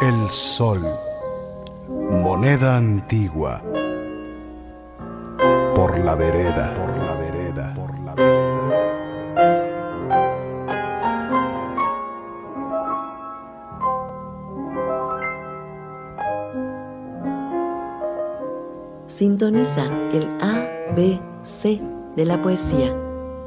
el sol, moneda antigua, por la vereda, por la vereda, por la vereda. Sintoniza el A, B, C de la poesía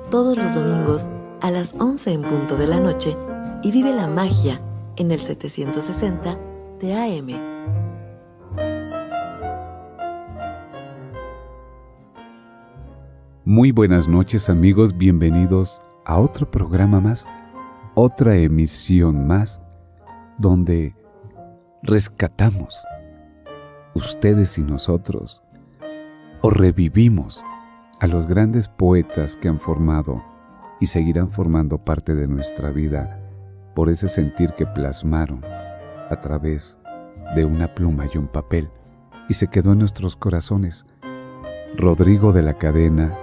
todos los domingos a las 11 en punto de la noche y vive la magia en el 760 de AM. Muy buenas noches amigos, bienvenidos a otro programa más, otra emisión más, donde rescatamos, ustedes y nosotros, o revivimos a los grandes poetas que han formado y seguirán formando parte de nuestra vida por ese sentir que plasmaron a través de una pluma y un papel y se quedó en nuestros corazones. Rodrigo de la Cadena,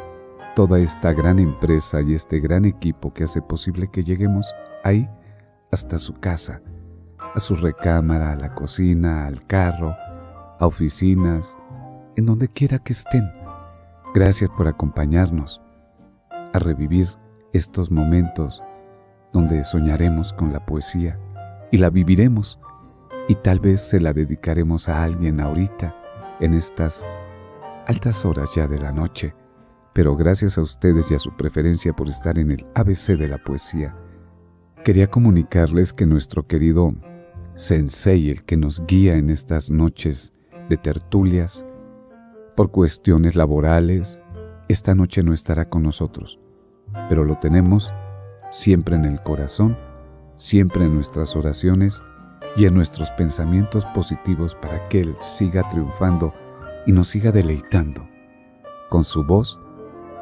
toda esta gran empresa y este gran equipo que hace posible que lleguemos ahí hasta su casa, a su recámara, a la cocina, al carro, a oficinas, en donde quiera que estén. Gracias por acompañarnos a revivir estos momentos donde soñaremos con la poesía y la viviremos y tal vez se la dedicaremos a alguien ahorita en estas altas horas ya de la noche. Pero gracias a ustedes y a su preferencia por estar en el ABC de la poesía, quería comunicarles que nuestro querido Sensei, el que nos guía en estas noches de tertulias, por cuestiones laborales, esta noche no estará con nosotros, pero lo tenemos siempre en el corazón, siempre en nuestras oraciones y en nuestros pensamientos positivos para que Él siga triunfando y nos siga deleitando con su voz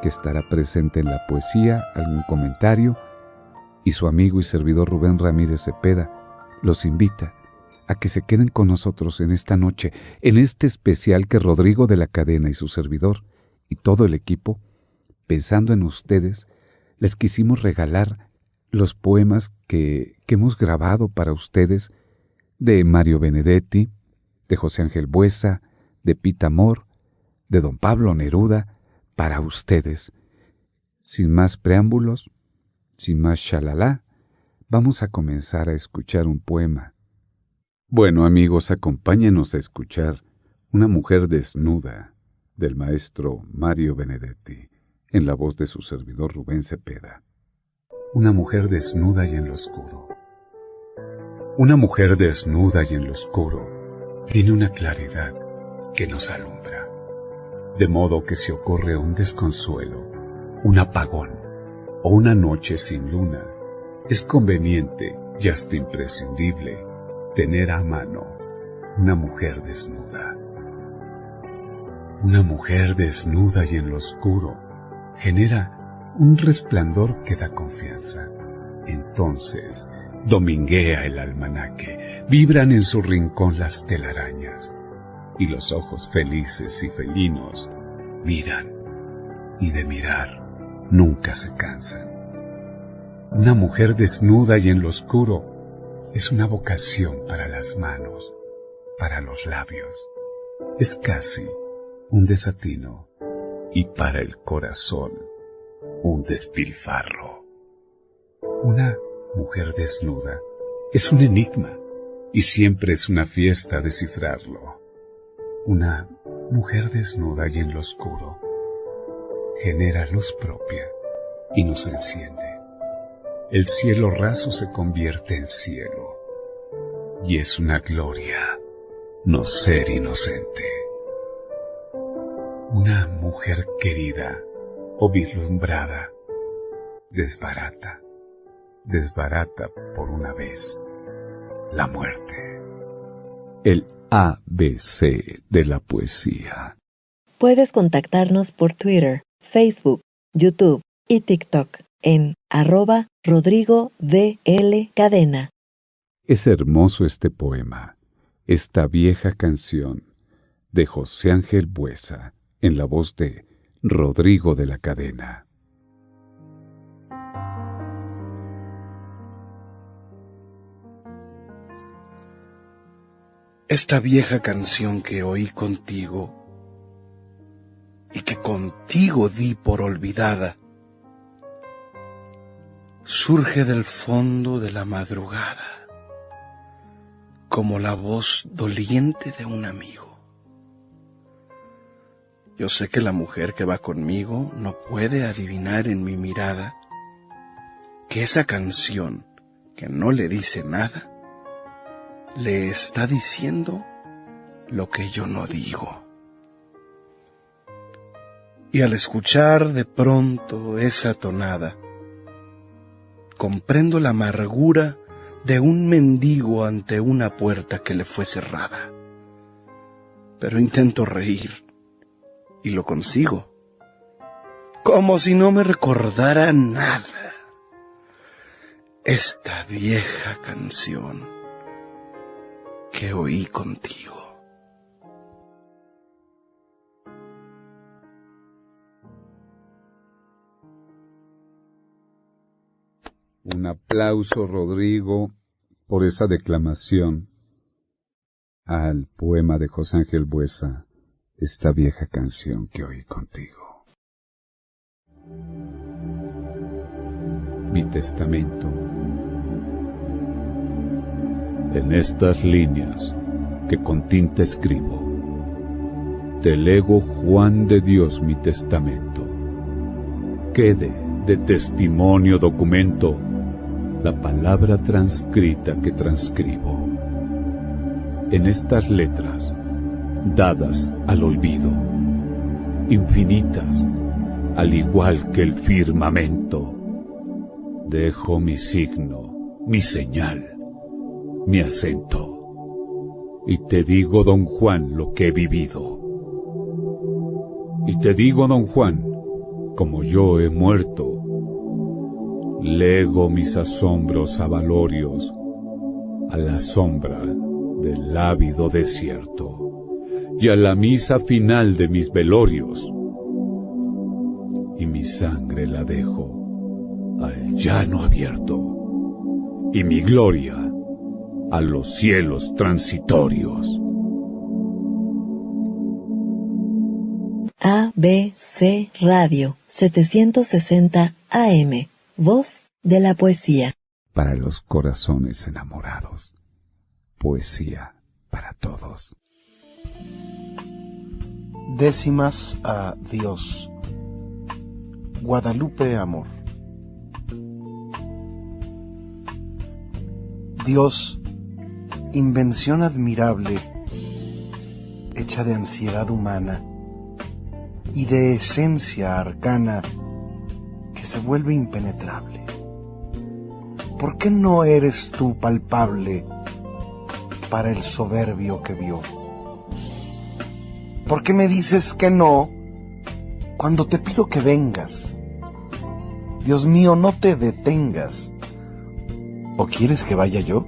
que estará presente en la poesía, algún comentario, y su amigo y servidor Rubén Ramírez Cepeda los invita a que se queden con nosotros en esta noche, en este especial que Rodrigo de la Cadena y su servidor y todo el equipo, pensando en ustedes, les quisimos regalar los poemas que, hemos grabado para ustedes de Mario Benedetti, de José Ángel Buesa, de Pita Amor, de don Pablo Neruda, para ustedes. Sin más preámbulos, sin más shalala, vamos a comenzar a escuchar un poema. Bueno amigos, acompáñenos a escuchar Una mujer desnuda del maestro Mario Benedetti, en la voz de su servidor Rubén Cepeda. Una mujer desnuda y en lo oscuro. Una mujer desnuda y en lo oscuro tiene una claridad que nos alumbra, de modo que si ocurre un desconsuelo, un apagón o una noche sin luna, es conveniente y hasta imprescindible tener a mano una mujer desnuda. Una mujer desnuda y en lo oscuro genera un resplandor que da confianza. Entonces, dominguea el almanaque, vibran en su rincón las telarañas. y los ojos felices y felinos miran y de mirar nunca se cansan. Una mujer desnuda y en lo oscuro es una vocación para las manos, para los labios. Es casi un desatino y para el corazón un despilfarro. Una mujer desnuda es un enigma y siempre es una fiesta descifrarlo. Una mujer desnuda y en lo oscuro genera luz propia y nos enciende. El cielo raso se convierte en cielo y es una gloria no ser inocente. Una mujer querida o vislumbrada desbarata, desbarata por una vez la muerte. El ABC de la poesía. Puedes contactarnos por Twitter, Facebook, YouTube y TikTok en arroba Rodrigo DL Cadena. Es hermoso este poema, esta vieja canción de José Ángel Buesa en la voz de Rodrigo de la Cadena. Esta vieja canción que oí contigo y que contigo di por olvidada, surge del fondo de la madrugada, como la voz doliente de un amigo. Yo sé que la mujer que va conmigo no puede adivinar en mi mirada que esa canción que no le dice nada, le está diciendo lo que yo no digo. Y al escuchar de pronto esa tonada, comprendo la amargura de un mendigo ante una puerta que le fue cerrada. Pero intento reír y lo consigo, como si no me recordara nada. Esta vieja canción que oí contigo. Un aplauso, Rodrigo, por esa declamación al poema de José Ángel Buesa, esta vieja canción que oí contigo. Mi testamento. En estas líneas que con tinta escribo, te lego Juan de Dios mi testamento. Quede de testimonio documento la palabra transcrita que transcribo. En estas letras, dadas al olvido, infinitas, al igual que el firmamento, dejo mi signo, mi señal, mi acento, y te digo, don Juan, lo que he vivido. Y te digo, don Juan, como yo he muerto, Lego mis asombros avalorios a la sombra del ávido desierto y a la misa final de mis velorios. Y mi sangre la dejo al llano abierto y mi gloria a los cielos transitorios. ABC Radio 760 AM Voz de la poesía. Para los corazones enamorados. Poesía para todos. Décimas a Dios. Guadalupe Amor. Dios, invención admirable, hecha de ansiedad humana y de esencia arcana, se vuelve impenetrable. ¿Por qué no eres tú palpable para el soberbio que vio? ¿Por qué me dices que no cuando te pido que vengas? Dios mío, no te detengas. ¿O quieres que vaya yo?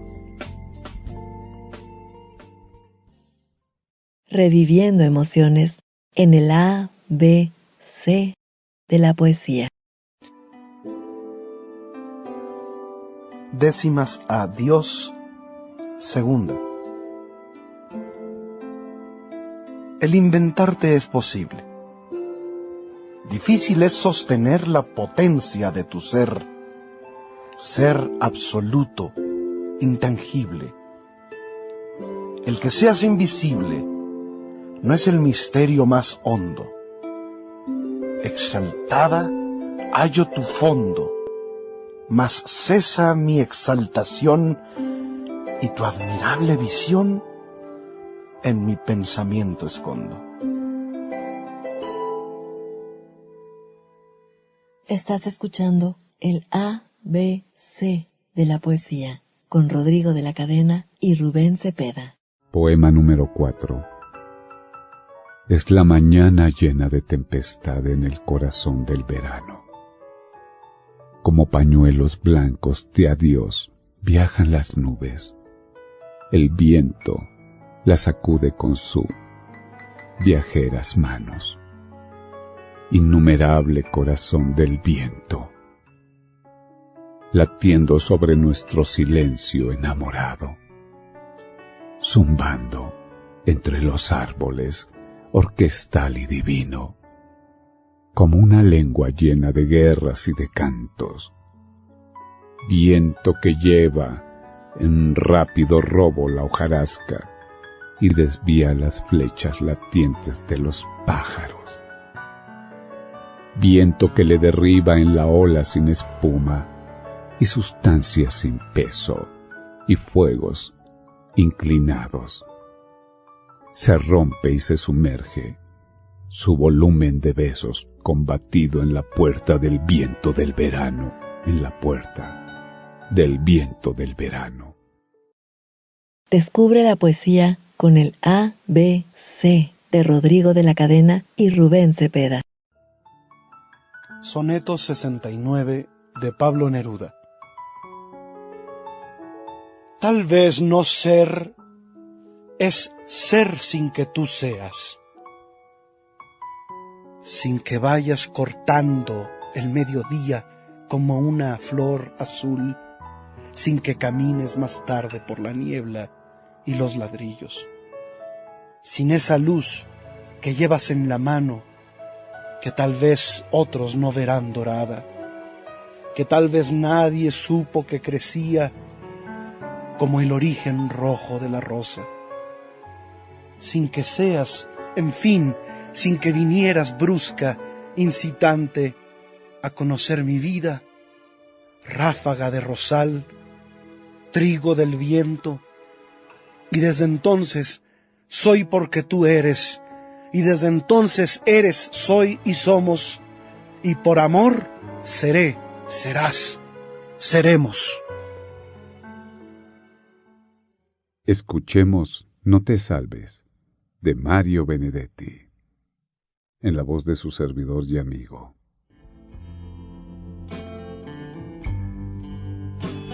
reviviendo emociones en el A, B, C de la poesía. Décimas a Dios, segunda. El inventarte es posible. Difícil es sostener la potencia de tu ser, ser absoluto, intangible. El que seas invisible no es el misterio más hondo. Exaltada hallo tu fondo, mas cesa mi exaltación y tu admirable visión en mi pensamiento escondo. Estás escuchando el A, B, C de la poesía con Rodrigo de la Cadena y Rubén Cepeda. Poema número 4. Es la mañana llena de tempestad en el corazón del verano. Como pañuelos blancos de adiós viajan las nubes. El viento las sacude con su viajeras manos. Innumerable corazón del viento, latiendo sobre nuestro silencio enamorado, zumbando entre los árboles, orquestal y divino, como una lengua llena de guerras y de cantos, viento que lleva en rápido robo la hojarasca y desvía las flechas latientes de los pájaros viento que le derriba en la ola sin espuma, y sustancias sin peso, y fuegos inclinados. Se rompe y se sumerge, su volumen de besos combatido en la puerta del viento del verano, en la puerta del viento del verano. Descubre la poesía con el A, B, C de Rodrigo de la Cadena y Rubén Cepeda. Soneto 69 de Pablo Neruda. Tal vez no ser es ser sin que tú seas, sin que vayas cortando el mediodía como una flor azul, sin que camines más tarde por la niebla y los ladrillos, sin esa luz que llevas en la mano que tal vez otros no verán dorada, que tal vez nadie supo que crecía como el origen rojo de la rosa. Sin que seas, en fin, sin que vinieras brusca, incitante a conocer mi vida, ráfaga de rosal, trigo del viento, y desde entonces soy porque tú eres y desde entonces eres, soy y somos, y por amor seré, serás, seremos. Escuchemos No te salves, de Mario Benedetti, en la voz de su servidor y amigo.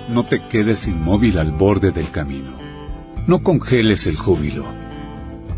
No te quedes inmóvil al borde del camino. No congeles el júbilo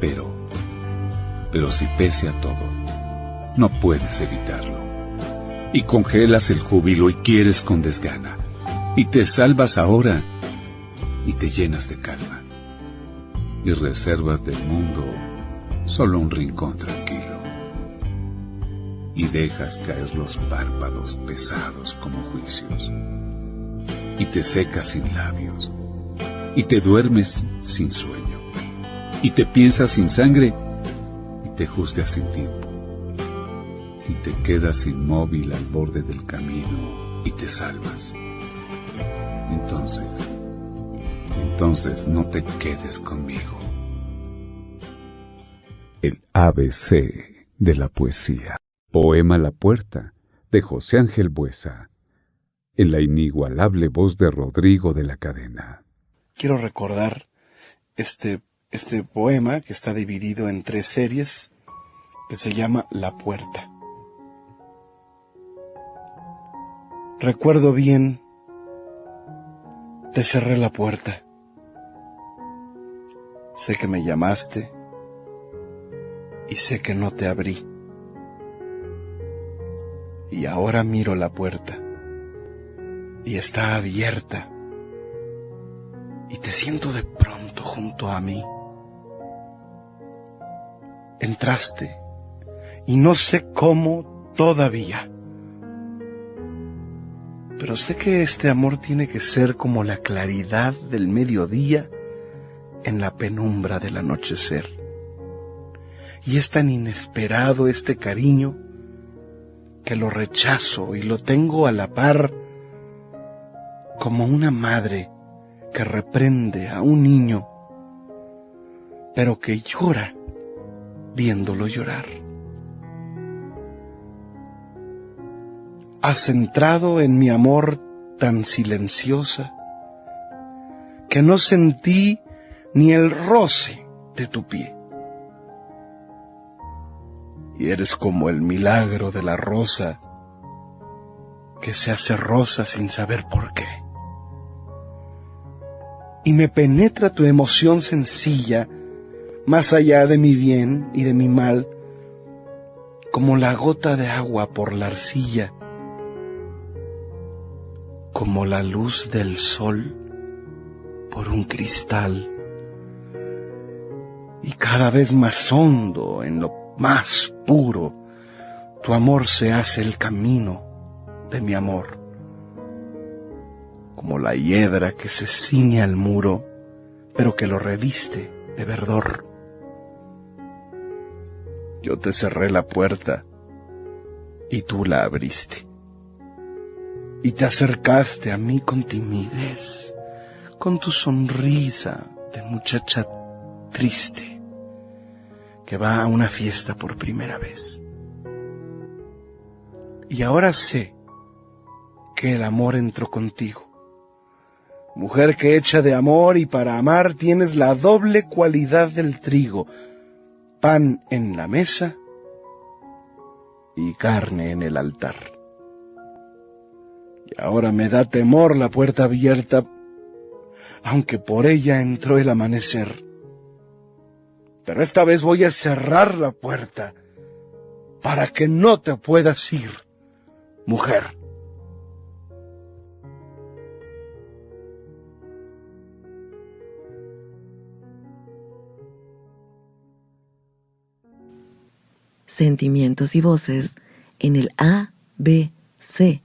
Pero, pero si pese a todo, no puedes evitarlo. Y congelas el júbilo y quieres con desgana. Y te salvas ahora y te llenas de calma. Y reservas del mundo solo un rincón tranquilo. Y dejas caer los párpados pesados como juicios. Y te secas sin labios. Y te duermes sin sueño y te piensas sin sangre y te juzgas sin tiempo y te quedas inmóvil al borde del camino y te salvas. Entonces, entonces no te quedes conmigo. el ABC de la poesía. Poema La Puerta de José Ángel Buesa, en la inigualable voz de Rodrigo de la Cadena. Quiero recordar este, este poema que está dividido en tres series que se llama La Puerta. Recuerdo bien, te cerré la puerta. Sé que me llamaste y sé que no te abrí. Y ahora miro la puerta y está abierta y te siento de pronto junto a mí. Entraste y no sé cómo todavía. Pero sé que este amor tiene que ser como la claridad del mediodía en la penumbra del anochecer. Y es tan inesperado este cariño que lo rechazo y lo tengo a la par como una madre que reprende a un niño, pero que llora viéndolo llorar. Has entrado en mi amor tan silenciosa que no sentí ni el roce de tu pie. Y eres como el milagro de la rosa que se hace rosa sin saber por qué. Y me penetra tu emoción sencilla, más allá de mi bien y de mi mal, como la gota de agua por la arcilla, como la luz del sol por un cristal y cada vez más hondo, en lo más puro, tu amor se hace el camino de mi amor. Como la hiedra que se ciñe al muro, pero que lo reviste de verdor. Yo te cerré la puerta y tú la abriste. Y te acercaste a mí con timidez, con tu sonrisa de muchacha triste que va a una fiesta por primera vez. Y ahora sé que el amor entró contigo. Mujer que hecha de amor y para amar tienes la doble cualidad del trigo, pan en la mesa y carne en el altar. Y ahora me da temor la puerta abierta, aunque por ella entró el amanecer pero esta vez voy a cerrar la puerta para que no te puedas ir, mujer. Sentimientos y voces en el A, B, C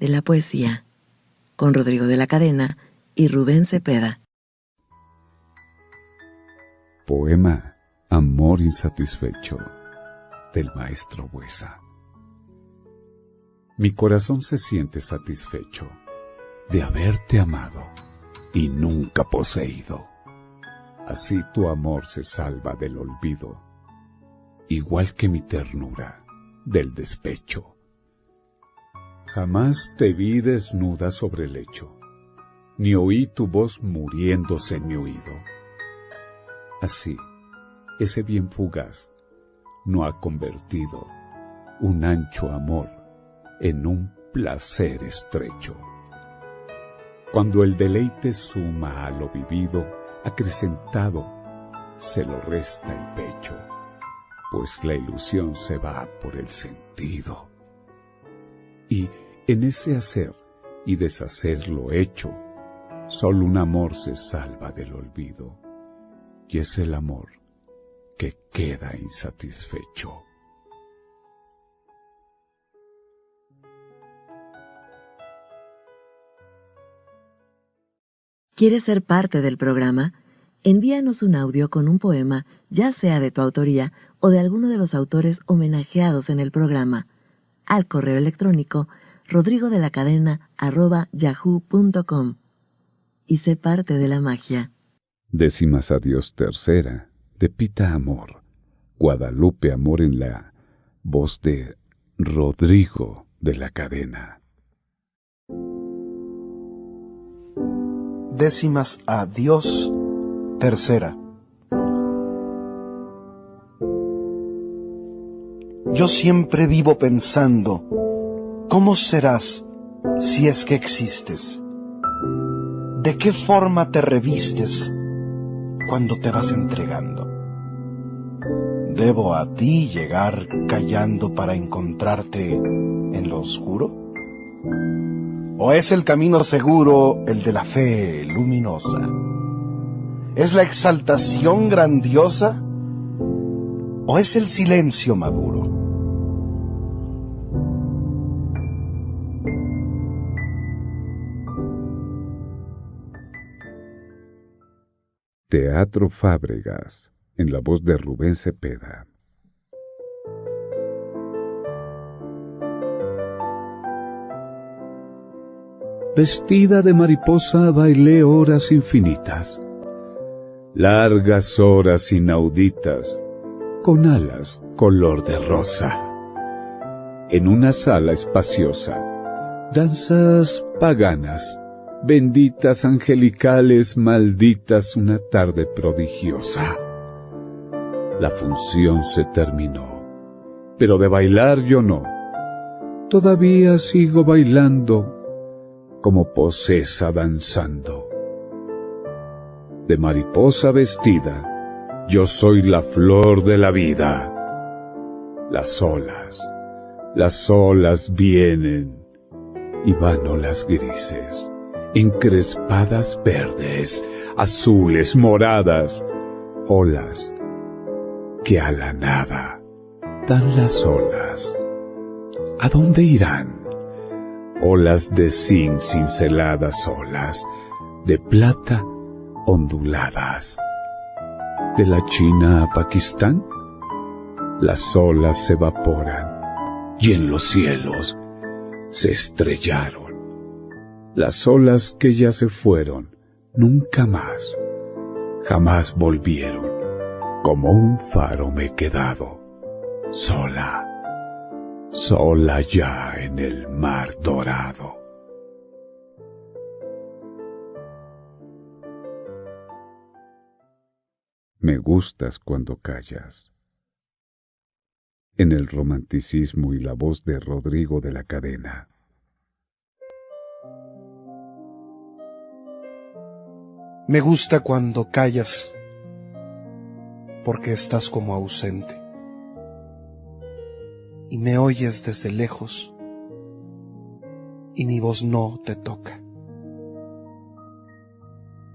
de la poesía, con Rodrigo de la Cadena y Rubén Cepeda. Poema Amor insatisfecho del maestro Buesa. Mi corazón se siente satisfecho de haberte amado y nunca poseído. Así tu amor se salva del olvido, igual que mi ternura del despecho. Jamás te vi desnuda sobre el lecho, ni oí tu voz muriéndose en mi oído Así, ese bien fugaz no ha convertido un ancho amor en un placer estrecho. Cuando el deleite suma a lo vivido, acrecentado, se lo resta el pecho, pues la ilusión se va por el sentido. Y en ese hacer y deshacer lo hecho, solo un amor se salva del olvido y es el amor que queda insatisfecho. ¿Quieres ser parte del programa? Envíanos un audio con un poema, ya sea de tu autoría o de alguno de los autores homenajeados en el programa, al correo electrónico rodrigo de la cadena yahoo.com y sé parte de la magia. Décimas adiós tercera de Pita Amor Guadalupe Amor en la voz de Rodrigo de la Cadena. Décimas a Dios, tercera. Yo siempre vivo pensando, ¿cómo serás si es que existes? ¿De qué forma te revistes cuando te vas entregando? ¿Debo a ti llegar callando para encontrarte en lo oscuro? ¿O es el camino seguro el de la fe luminosa? ¿Es la exaltación grandiosa? ¿O es el silencio maduro? Teatro Fábregas, en la voz de Rubén Cepeda. Vestida de mariposa bailé horas infinitas, largas horas inauditas, con alas color de rosa. En una sala espaciosa, danzas paganas, benditas angelicales, malditas una tarde prodigiosa. La función se terminó, pero de bailar yo no. Todavía sigo bailando como posesa danzando. De mariposa vestida, yo soy la flor de la vida. Las olas, las olas vienen y van olas grises, encrespadas verdes, azules, moradas, olas que a la nada dan las olas. ¿A dónde irán? olas de zinc cinceladas olas, de plata onduladas. De la China a Pakistán, las olas se evaporan y en los cielos se estrellaron. Las olas que ya se fueron, nunca más, jamás volvieron. Como un faro me he quedado, sola sola ya en el mar dorado. Me gustas cuando callas. En el romanticismo y la voz de Rodrigo de la Cadena. Me gusta cuando callas, porque estás como ausente y me oyes desde lejos y mi voz no te toca.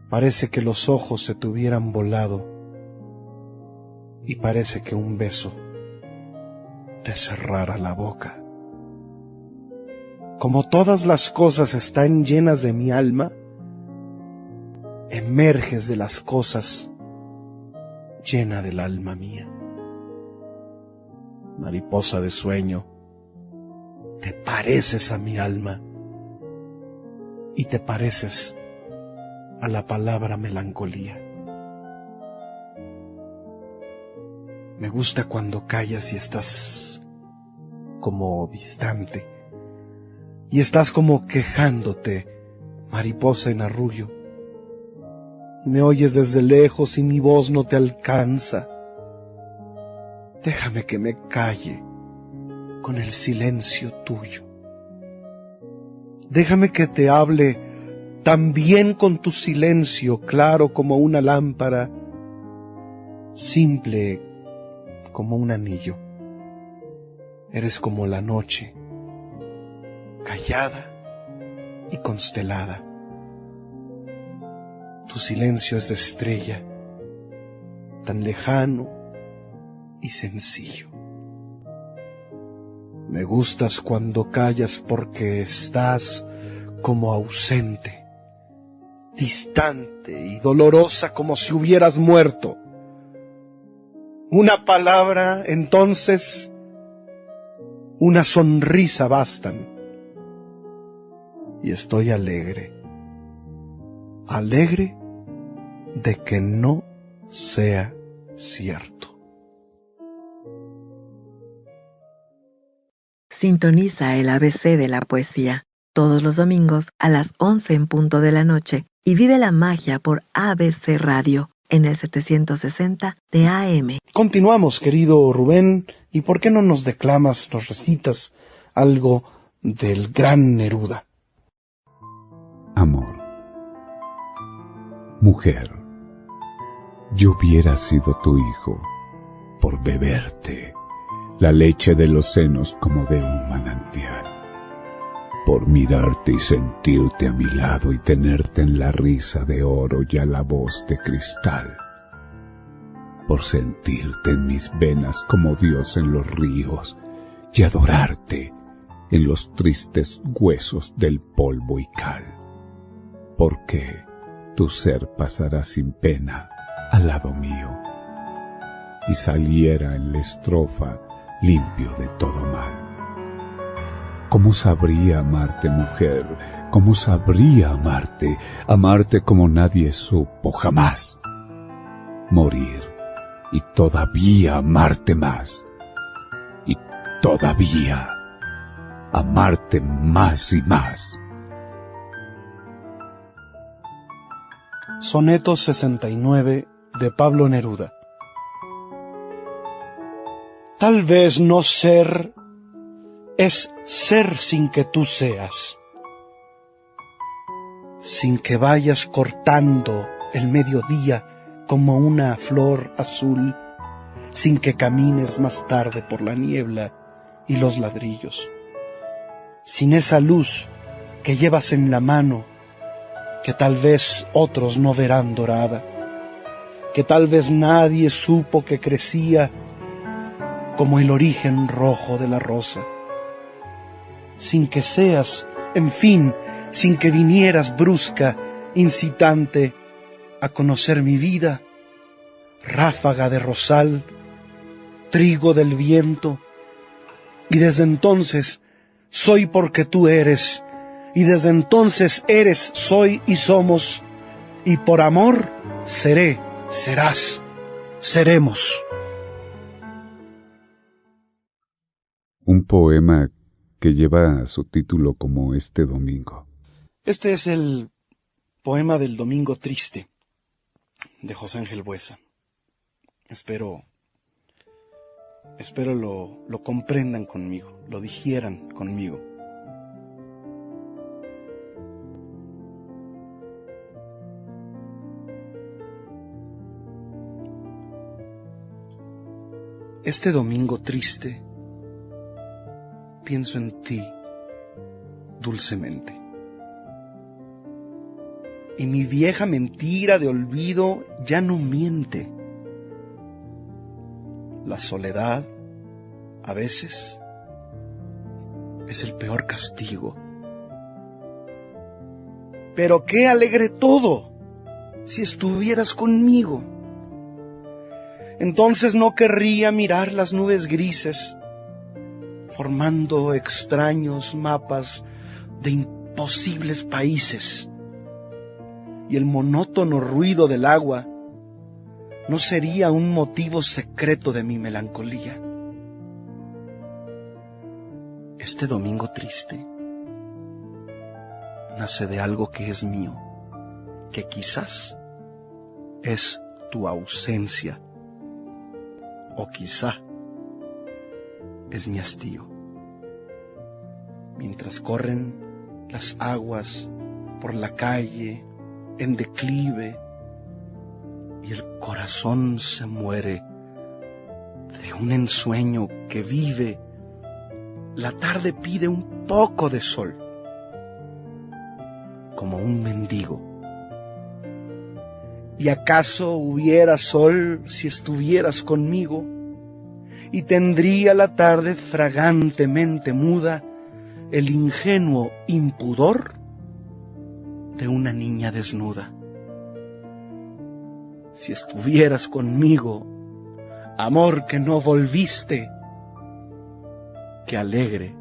Parece que los ojos se te hubieran volado y parece que un beso te cerrara la boca. Como todas las cosas están llenas de mi alma, emerges de las cosas llena del alma mía mariposa de sueño, te pareces a mi alma y te pareces a la palabra melancolía. Me gusta cuando callas y estás como distante y estás como quejándote, mariposa en arrullo. Y me oyes desde lejos y mi voz no te alcanza Déjame que me calle con el silencio tuyo. Déjame que te hable también con tu silencio claro como una lámpara, simple como un anillo. Eres como la noche, callada y constelada. Tu silencio es de estrella, tan lejano y sencillo. Me gustas cuando callas porque estás como ausente, distante y dolorosa como si hubieras muerto. Una palabra, entonces, una sonrisa bastan. Y estoy alegre. Alegre de que no sea cierto. Sintoniza el ABC de la poesía todos los domingos a las 11 en punto de la noche y vive la magia por ABC Radio en el 760 de AM. Continuamos, querido Rubén, y ¿por qué no nos declamas, nos recitas algo del gran Neruda? Amor. Mujer, yo hubiera sido tu hijo por beberte la leche de los senos como de un manantial, por mirarte y sentirte a mi lado y tenerte en la risa de oro y a la voz de cristal, por sentirte en mis venas como Dios en los ríos y adorarte en los tristes huesos del polvo y cal, porque tu ser pasará sin pena al lado mío y saliera en la estrofa limpio de todo mal. ¿Cómo sabría amarte, mujer? ¿Cómo sabría amarte? Amarte como nadie supo jamás. Morir y todavía amarte más. Y todavía amarte más y más. Soneto 69 de Pablo Neruda Tal vez no ser es ser sin que tú seas, sin que vayas cortando el mediodía como una flor azul, sin que camines más tarde por la niebla y los ladrillos, sin esa luz que llevas en la mano, que tal vez otros no verán dorada, que tal vez nadie supo que crecía como el origen rojo de la rosa. Sin que seas, en fin, sin que vinieras brusca, incitante a conocer mi vida, ráfaga de rosal, trigo del viento, y desde entonces soy porque tú eres, y desde entonces eres, soy y somos, y por amor seré, serás, seremos. un poema que lleva su título como este domingo. Este es el poema del Domingo Triste de José Ángel Buesa. Espero, espero lo, lo comprendan conmigo, lo digieran conmigo. Este domingo triste pienso en ti dulcemente. Y mi vieja mentira de olvido ya no miente. La soledad, a veces, es el peor castigo. Pero qué alegre todo si estuvieras conmigo. Entonces no querría mirar las nubes grises formando extraños mapas de imposibles países. Y el monótono ruido del agua no sería un motivo secreto de mi melancolía. Este domingo triste nace de algo que es mío, que quizás es tu ausencia, o quizá es mi hastío. Mientras corren las aguas por la calle en declive y el corazón se muere de un ensueño que vive, la tarde pide un poco de sol, como un mendigo. ¿Y acaso hubiera sol si estuvieras conmigo? Y tendría la tarde fragantemente muda el ingenuo impudor de una niña desnuda. Si estuvieras conmigo, amor que no volviste, qué alegre,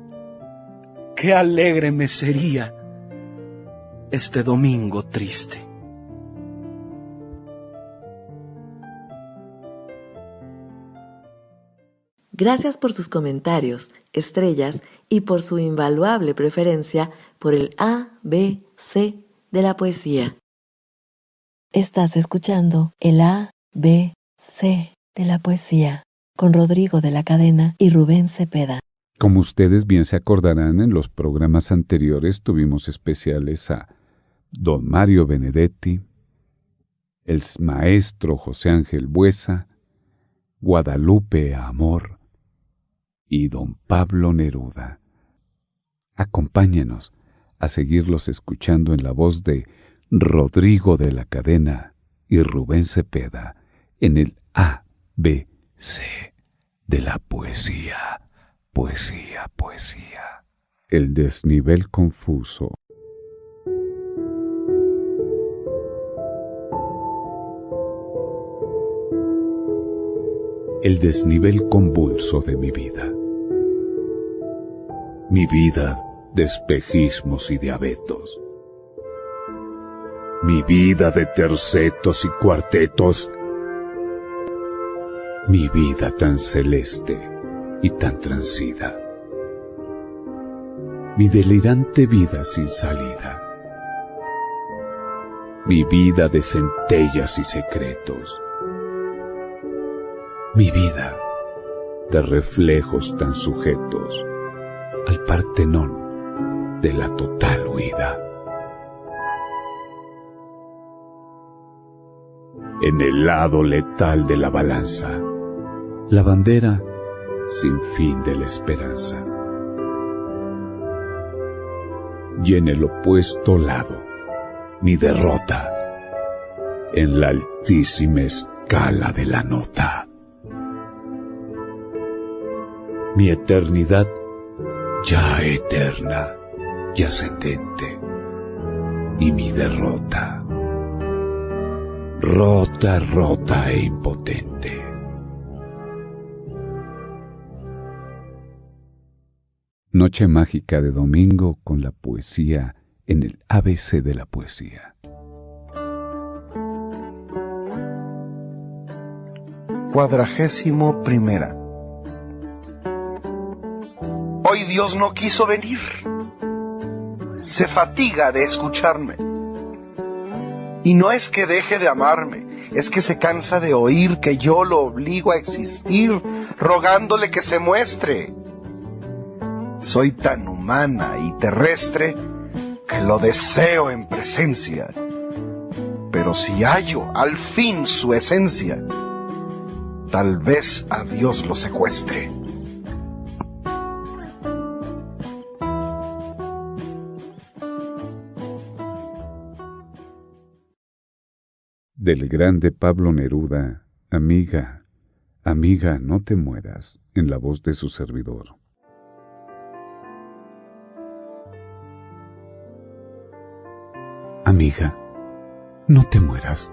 qué alegre me sería este domingo triste. Gracias por sus comentarios, estrellas y por su invaluable preferencia por el A, B, C de la poesía. Estás escuchando el A, B, C de la poesía con Rodrigo de la Cadena y Rubén Cepeda. Como ustedes bien se acordarán, en los programas anteriores tuvimos especiales a don Mario Benedetti, el maestro José Ángel Buesa, Guadalupe Amor y don Pablo Neruda. Acompáñenos a seguirlos escuchando en la voz de Rodrigo de la Cadena y Rubén Cepeda en el A, B, C de la poesía, poesía, poesía. El desnivel confuso. El desnivel convulso de mi vida. Mi vida de espejismos y de abetos. Mi vida de tercetos y cuartetos. Mi vida tan celeste y tan transida. Mi delirante vida sin salida. Mi vida de centellas y secretos. Mi vida de reflejos tan sujetos al Partenón de la total huida. En el lado letal de la balanza, la bandera sin fin de la esperanza. Y en el opuesto lado, mi derrota, en la altísima escala de la nota. Mi eternidad ya eterna y ascendente, y mi derrota, rota, rota e impotente. Noche mágica de domingo con la poesía en el ABC de la poesía. Cuadragésimo primera. Dios no quiso venir. Se fatiga de escucharme. Y no es que deje de amarme, es que se cansa de oír que yo lo obligo a existir, rogándole que se muestre. Soy tan humana y terrestre que lo deseo en presencia. Pero si hallo al fin su esencia, tal vez a Dios lo secuestre. Del grande Pablo Neruda, amiga, amiga, no te mueras, en la voz de su servidor. Amiga, no te mueras.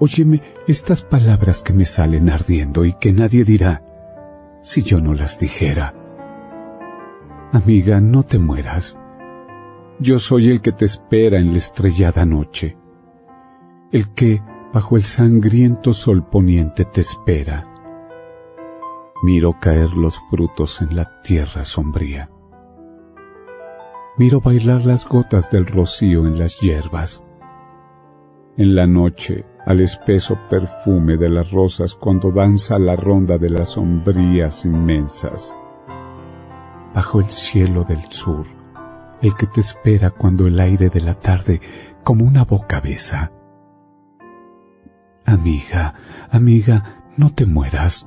Óyeme estas palabras que me salen ardiendo y que nadie dirá si yo no las dijera. Amiga, no te mueras. Yo soy el que te espera en la estrellada noche el que bajo el sangriento sol poniente te espera. Miro caer los frutos en la tierra sombría. Miro bailar las gotas del rocío en las hierbas. En la noche, al espeso perfume de las rosas cuando danza la ronda de las sombrías inmensas. Bajo el cielo del sur, el que te espera cuando el aire de la tarde como una boca besa Amiga, amiga, no te mueras.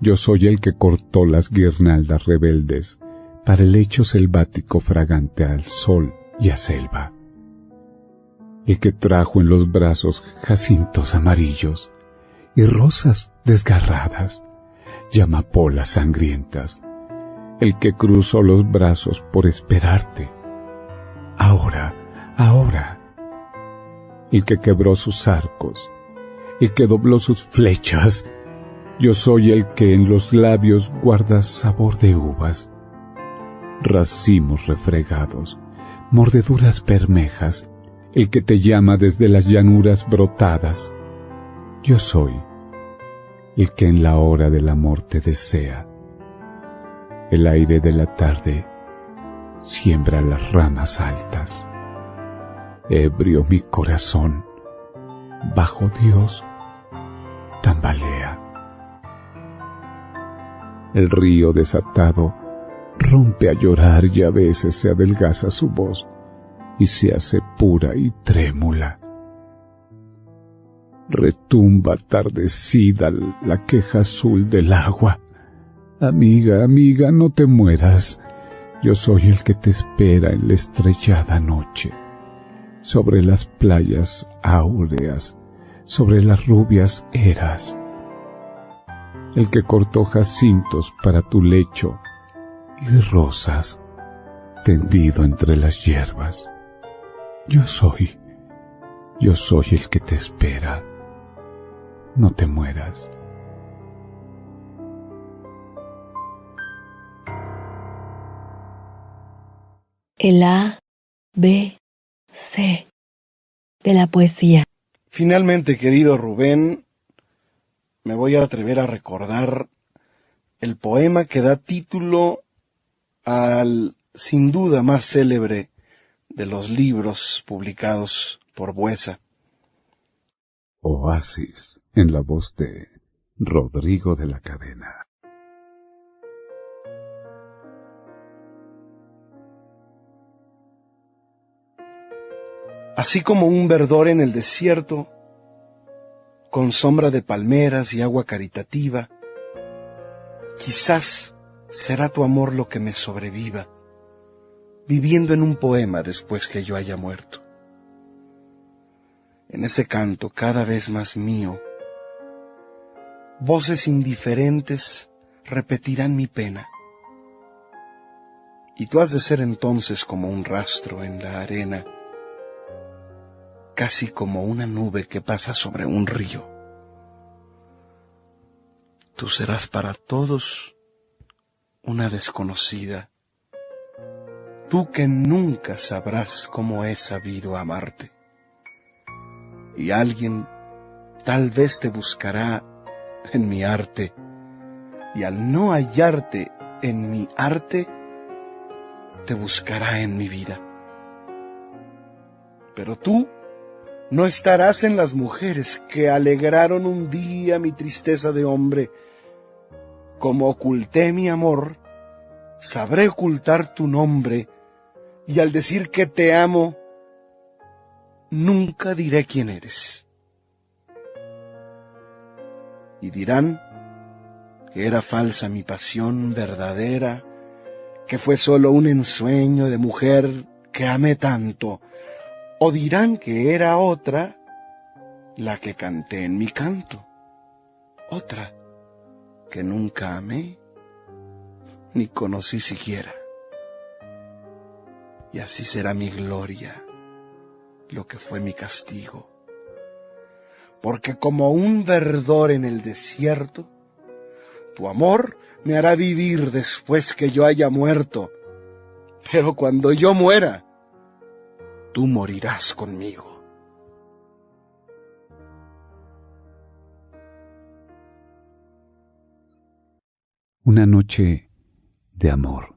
Yo soy el que cortó las guirnaldas rebeldes para el lecho selvático fragante al sol y a selva. El que trajo en los brazos jacintos amarillos y rosas desgarradas, llamapolas sangrientas. El que cruzó los brazos por esperarte. Ahora, ahora. El que quebró sus arcos el que dobló sus flechas. Yo soy el que en los labios guarda sabor de uvas, racimos refregados, mordeduras bermejas, el que te llama desde las llanuras brotadas. Yo soy el que en la hora del amor te desea. El aire de la tarde siembra las ramas altas. Ebrio mi corazón, bajo Dios, tambalea. El río desatado rompe a llorar y a veces se adelgaza su voz y se hace pura y trémula. Retumba atardecida la queja azul del agua. Amiga, amiga, no te mueras. Yo soy el que te espera en la estrellada noche, sobre las playas áureas, sobre las rubias eras. El que cortó jacintos para tu lecho y rosas tendido entre las hierbas. Yo soy, yo soy el que te espera. No te mueras. El A, B, C de la poesía. Finalmente, querido Rubén, me voy a atrever a recordar el poema que da título al sin duda más célebre de los libros publicados por Buesa. Oasis, en la voz de Rodrigo de la Cadena. Así como un verdor en el desierto, con sombra de palmeras y agua caritativa, quizás será tu amor lo que me sobreviva, viviendo en un poema después que yo haya muerto. En ese canto cada vez más mío, voces indiferentes repetirán mi pena. Y tú has de ser entonces como un rastro en la arena, casi como una nube que pasa sobre un río. Tú serás para todos una desconocida, tú que nunca sabrás cómo he sabido amarte. Y alguien tal vez te buscará en mi arte, y al no hallarte en mi arte, te buscará en mi vida. Pero tú no estarás en las mujeres que alegraron un día mi tristeza de hombre, como oculté mi amor, sabré ocultar tu nombre, y al decir que te amo, nunca diré quién eres. Y dirán que era falsa mi pasión verdadera, que fue solo un ensueño de mujer que amé tanto, o dirán que era otra la que canté en mi canto, otra que nunca amé ni conocí siquiera. Y así será mi gloria, lo que fue mi castigo. Porque como un verdor en el desierto, tu amor me hará vivir después que yo haya muerto. Pero cuando yo muera, tú morirás conmigo. Una noche de amor,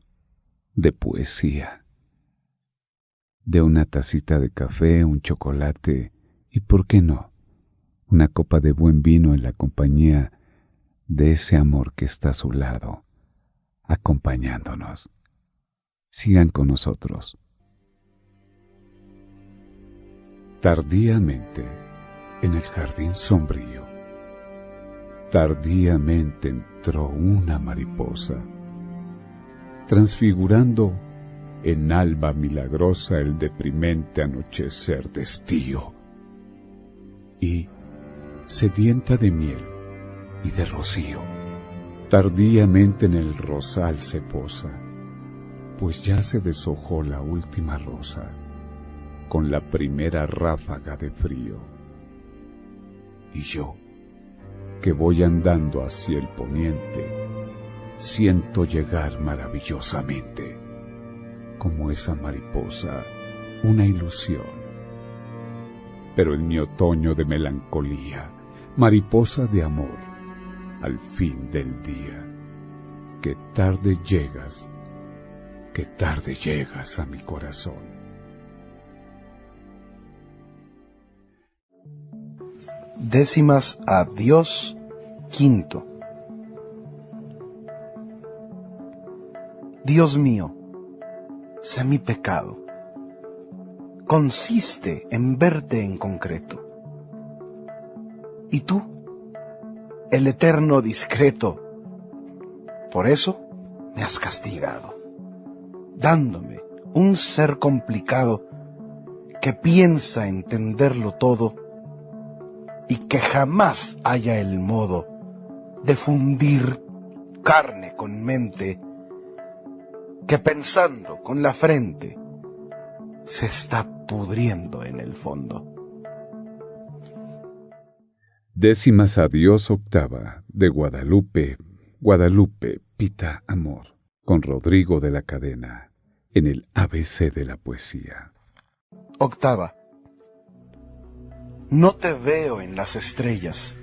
de poesía, de una tacita de café, un chocolate y, ¿por qué no?, una copa de buen vino en la compañía de ese amor que está a su lado, acompañándonos. Sigan con nosotros. Tardíamente, en el jardín sombrío, tardíamente entró una mariposa, transfigurando en alba milagrosa el deprimente anochecer de estío, y, sedienta de miel y de rocío, tardíamente en el rosal se posa, pues ya se deshojó la última rosa con la primera ráfaga de frío. Y yo, que voy andando hacia el poniente, siento llegar maravillosamente, como esa mariposa, una ilusión. Pero en mi otoño de melancolía, mariposa de amor, al fin del día. Que tarde llegas, que tarde llegas a mi corazón. Décimas a Dios quinto. Dios mío, sé mi pecado. Consiste en verte en concreto. ¿Y tú? El eterno discreto. Por eso me has castigado, dándome un ser complicado que piensa entenderlo todo y que jamás haya el modo de fundir carne con mente, que pensando con la frente se está pudriendo en el fondo. Décimas a Dios octava de Guadalupe, Guadalupe Pita Amor, con Rodrigo de la Cadena, en el ABC de la poesía. Octava. No te veo en las estrellas,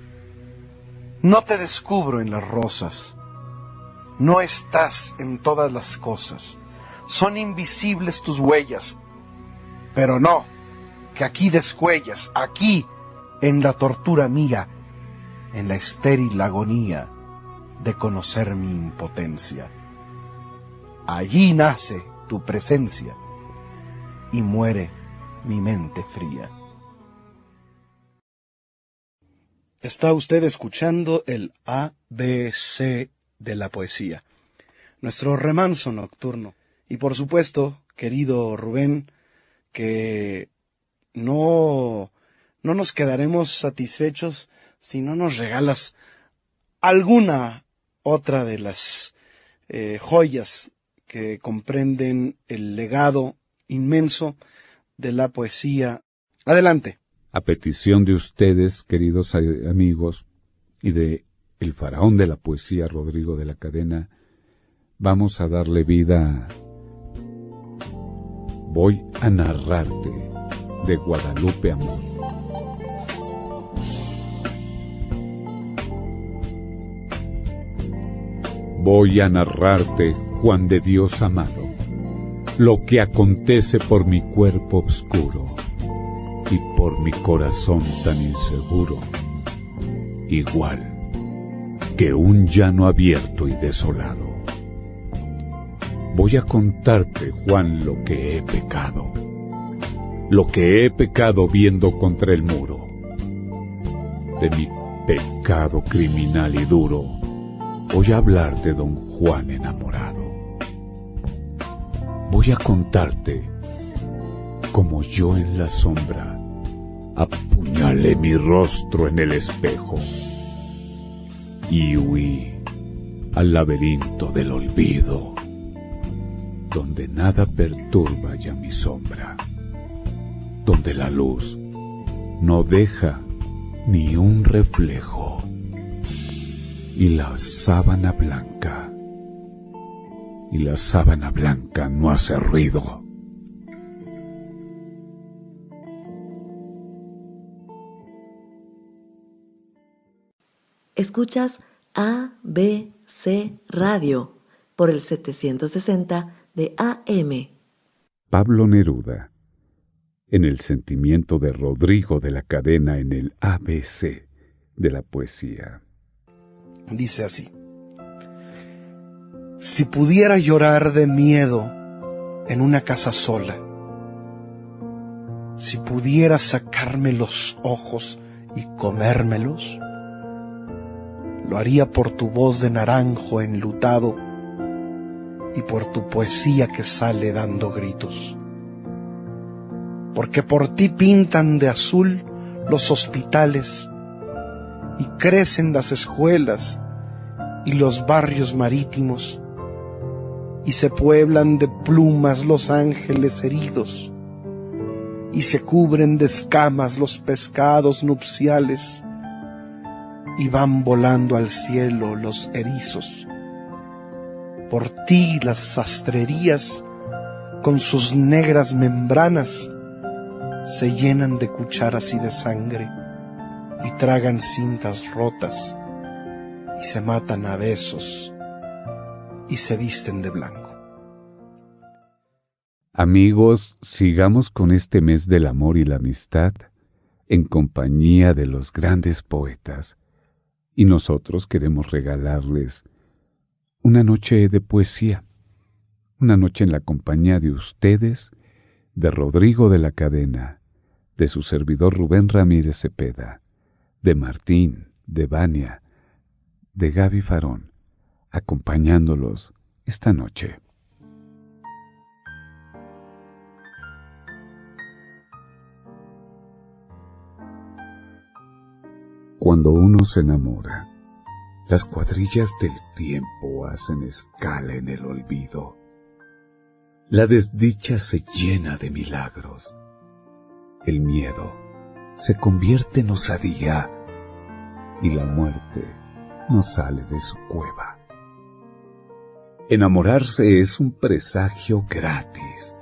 no te descubro en las rosas, no estás en todas las cosas, son invisibles tus huellas, pero no, que aquí descuellas, aquí, en la tortura mía, en la estéril agonía de conocer mi impotencia. Allí nace tu presencia y muere mi mente fría. Está usted escuchando el ABC de la poesía, nuestro remanso nocturno. Y por supuesto, querido Rubén, que no, no nos quedaremos satisfechos si no nos regalas alguna otra de las eh, joyas que comprenden el legado inmenso de la poesía. Adelante. A petición de ustedes, queridos amigos, y de el faraón de la poesía, Rodrigo de la Cadena, vamos a darle vida Voy a narrarte de Guadalupe Amor. Voy a narrarte, Juan de Dios amado, lo que acontece por mi cuerpo oscuro y por mi corazón tan inseguro, igual que un llano abierto y desolado. Voy a contarte, Juan, lo que he pecado, lo que he pecado viendo contra el muro, de mi pecado criminal y duro. Voy a hablarte, don Juan enamorado. Voy a contarte como yo en la sombra apuñalé mi rostro en el espejo y huí al laberinto del olvido donde nada perturba ya mi sombra, donde la luz no deja ni un reflejo, y la sábana blanca, y la sábana blanca no hace ruido. Escuchas A, B, C Radio por el 760 de AM. Pablo Neruda, en el sentimiento de Rodrigo de la Cadena en el ABC de la poesía. Dice así. Si pudiera llorar de miedo en una casa sola, si pudiera sacarme los ojos y comérmelos, lo haría por tu voz de naranjo enlutado y por tu poesía que sale dando gritos. Porque por ti pintan de azul los hospitales y crecen las escuelas y los barrios marítimos y se pueblan de plumas los ángeles heridos y se cubren de escamas los pescados nupciales y van volando al cielo los erizos por ti las sastrerías con sus negras membranas se llenan de cucharas y de sangre y tragan cintas rotas y se matan a besos y se visten de blanco. Amigos, sigamos con este mes del amor y la amistad en compañía de los grandes poetas y nosotros queremos regalarles una noche de poesía, una noche en la compañía de ustedes, de Rodrigo de la Cadena, de su servidor Rubén Ramírez Cepeda, de Martín, de Vania, de Gaby Farón, acompañándolos esta noche. Se enamora, las cuadrillas del tiempo hacen escala en el olvido. La desdicha se llena de milagros. El miedo se convierte en osadía y la muerte no sale de su cueva. Enamorarse es un presagio gratis,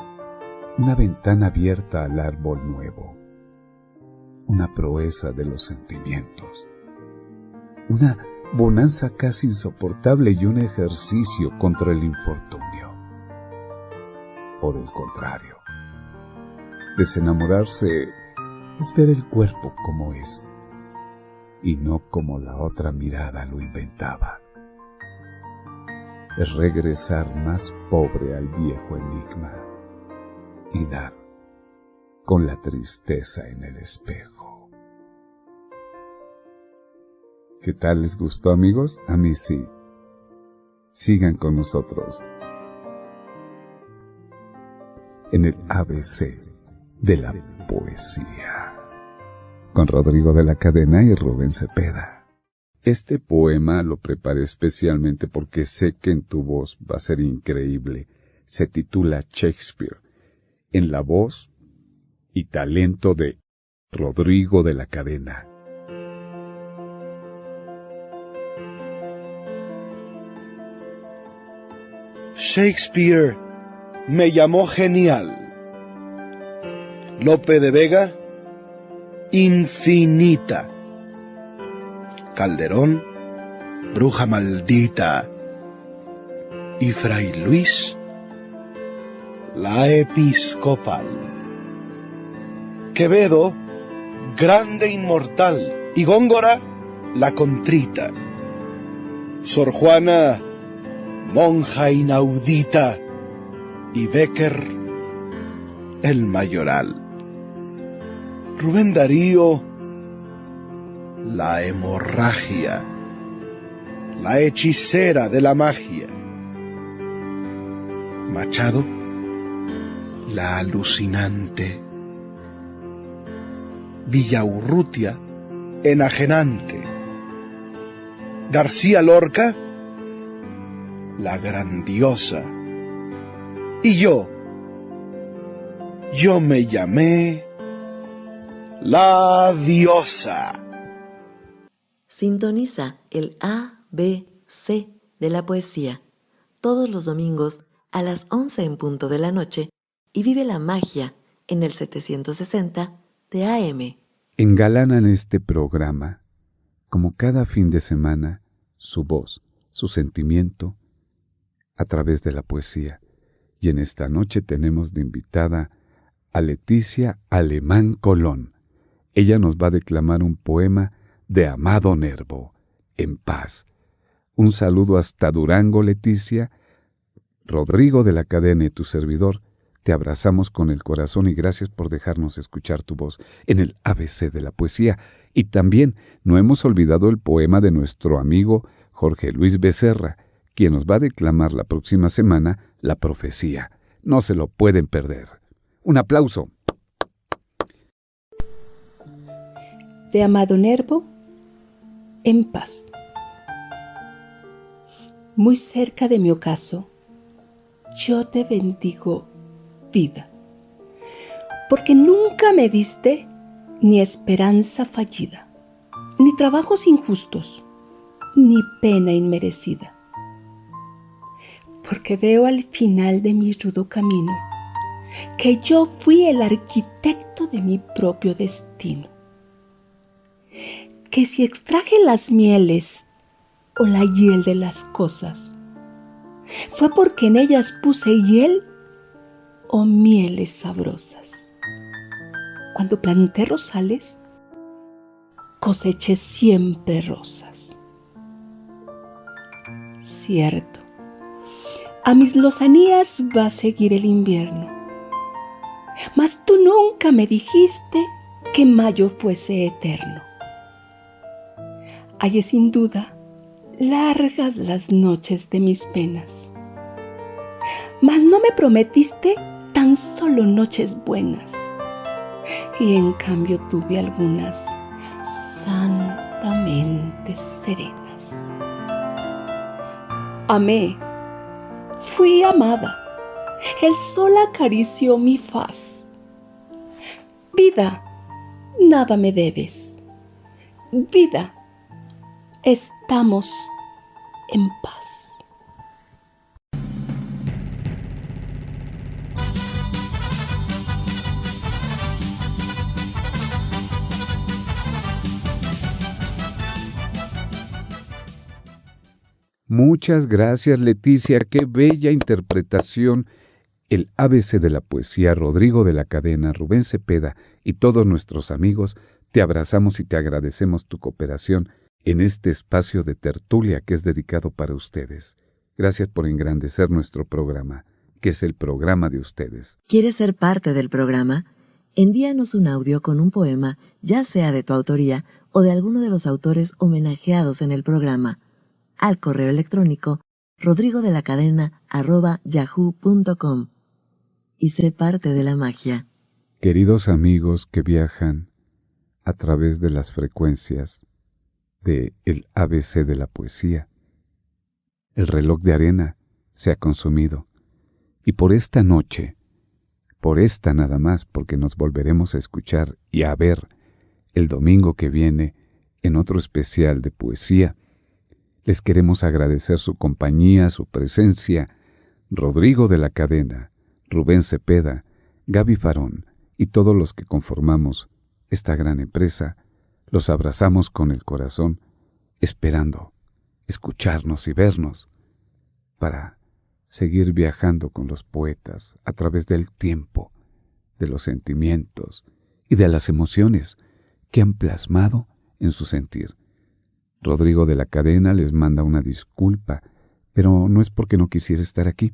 una ventana abierta al árbol nuevo una proeza de los sentimientos, una bonanza casi insoportable y un ejercicio contra el infortunio. Por el contrario, desenamorarse es ver el cuerpo como es y no como la otra mirada lo inventaba. Es regresar más pobre al viejo enigma y dar con la tristeza en el espejo. ¿Qué tal les gustó amigos? A mí sí. Sigan con nosotros en el ABC de la poesía con Rodrigo de la Cadena y Rubén Cepeda. Este poema lo preparé especialmente porque sé que en tu voz va a ser increíble. Se titula Shakespeare, en la voz y talento de Rodrigo de la Cadena. Shakespeare me llamó genial. Lope de Vega, infinita. Calderón, bruja maldita. Y Fray Luis, la episcopal. Quevedo, grande inmortal. Y Góngora, la contrita. Sor Juana, monja inaudita, y Becker, el mayoral. Rubén Darío, la hemorragia, la hechicera de la magia. Machado, la alucinante. Villaurrutia, enajenante. García Lorca, la grandiosa. Y yo, yo me llamé la diosa. Sintoniza el A, B, C de la poesía todos los domingos a las 11 en punto de la noche y vive la magia en el 760 de AM. Engalanan este programa, como cada fin de semana, su voz, su sentimiento, a través de la poesía. Y en esta noche tenemos de invitada a Leticia Alemán Colón. Ella nos va a declamar un poema de Amado Nervo, En paz. Un saludo hasta Durango, Leticia. Rodrigo de la cadena y tu servidor, te abrazamos con el corazón y gracias por dejarnos escuchar tu voz en el ABC de la poesía. Y también no hemos olvidado el poema de nuestro amigo Jorge Luis Becerra, quien nos va a declamar la próxima semana la profecía. No se lo pueden perder. Un aplauso. De Amado Nervo, en paz. Muy cerca de mi ocaso, yo te bendigo, vida, porque nunca me diste ni esperanza fallida, ni trabajos injustos, ni pena inmerecida porque veo al final de mi rudo camino que yo fui el arquitecto de mi propio destino. Que si extraje las mieles o la hiel de las cosas? ¿Fue porque en ellas puse hiel o mieles sabrosas? Cuando planté rosales, coseché siempre rosas. Cierto, a mis lozanías va a seguir el invierno, mas tú nunca me dijiste que mayo fuese eterno. Hay sin duda largas las noches de mis penas, mas no me prometiste tan solo noches buenas, y en cambio tuve algunas santamente serenas. Amé, fui amada, el sol acarició mi faz. Vida, nada me debes. Vida, estamos en paz. Muchas gracias Leticia, qué bella interpretación. El ABC de la poesía, Rodrigo de la Cadena, Rubén Cepeda y todos nuestros amigos, te abrazamos y te agradecemos tu cooperación en este espacio de tertulia que es dedicado para ustedes. Gracias por engrandecer nuestro programa, que es el programa de ustedes. ¿Quieres ser parte del programa? Envíanos un audio con un poema, ya sea de tu autoría o de alguno de los autores homenajeados en el programa al correo electrónico rodrigo de la cadena yahoo.com y sé parte de la magia. Queridos amigos que viajan a través de las frecuencias de el ABC de la poesía, el reloj de arena se ha consumido y por esta noche, por esta nada más, porque nos volveremos a escuchar y a ver el domingo que viene en otro especial de poesía, les queremos agradecer su compañía, su presencia, Rodrigo de la Cadena, Rubén Cepeda, Gaby Farón y todos los que conformamos esta gran empresa, los abrazamos con el corazón, esperando escucharnos y vernos para seguir viajando con los poetas a través del tiempo, de los sentimientos y de las emociones que han plasmado en su sentir. Rodrigo de la cadena les manda una disculpa, pero no es porque no quisiera estar aquí.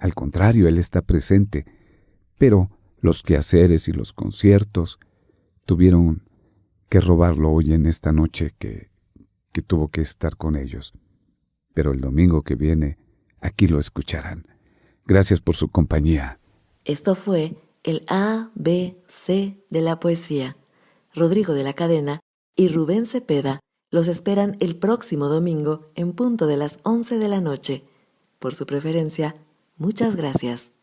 Al contrario, él está presente, pero los quehaceres y los conciertos tuvieron que robarlo hoy en esta noche que, que tuvo que estar con ellos. Pero el domingo que viene, aquí lo escucharán. Gracias por su compañía. Esto fue el A, B, C de la poesía. Rodrigo de la Cadena y Rubén Cepeda los esperan el próximo domingo en punto de las 11 de la noche. Por su preferencia, muchas gracias.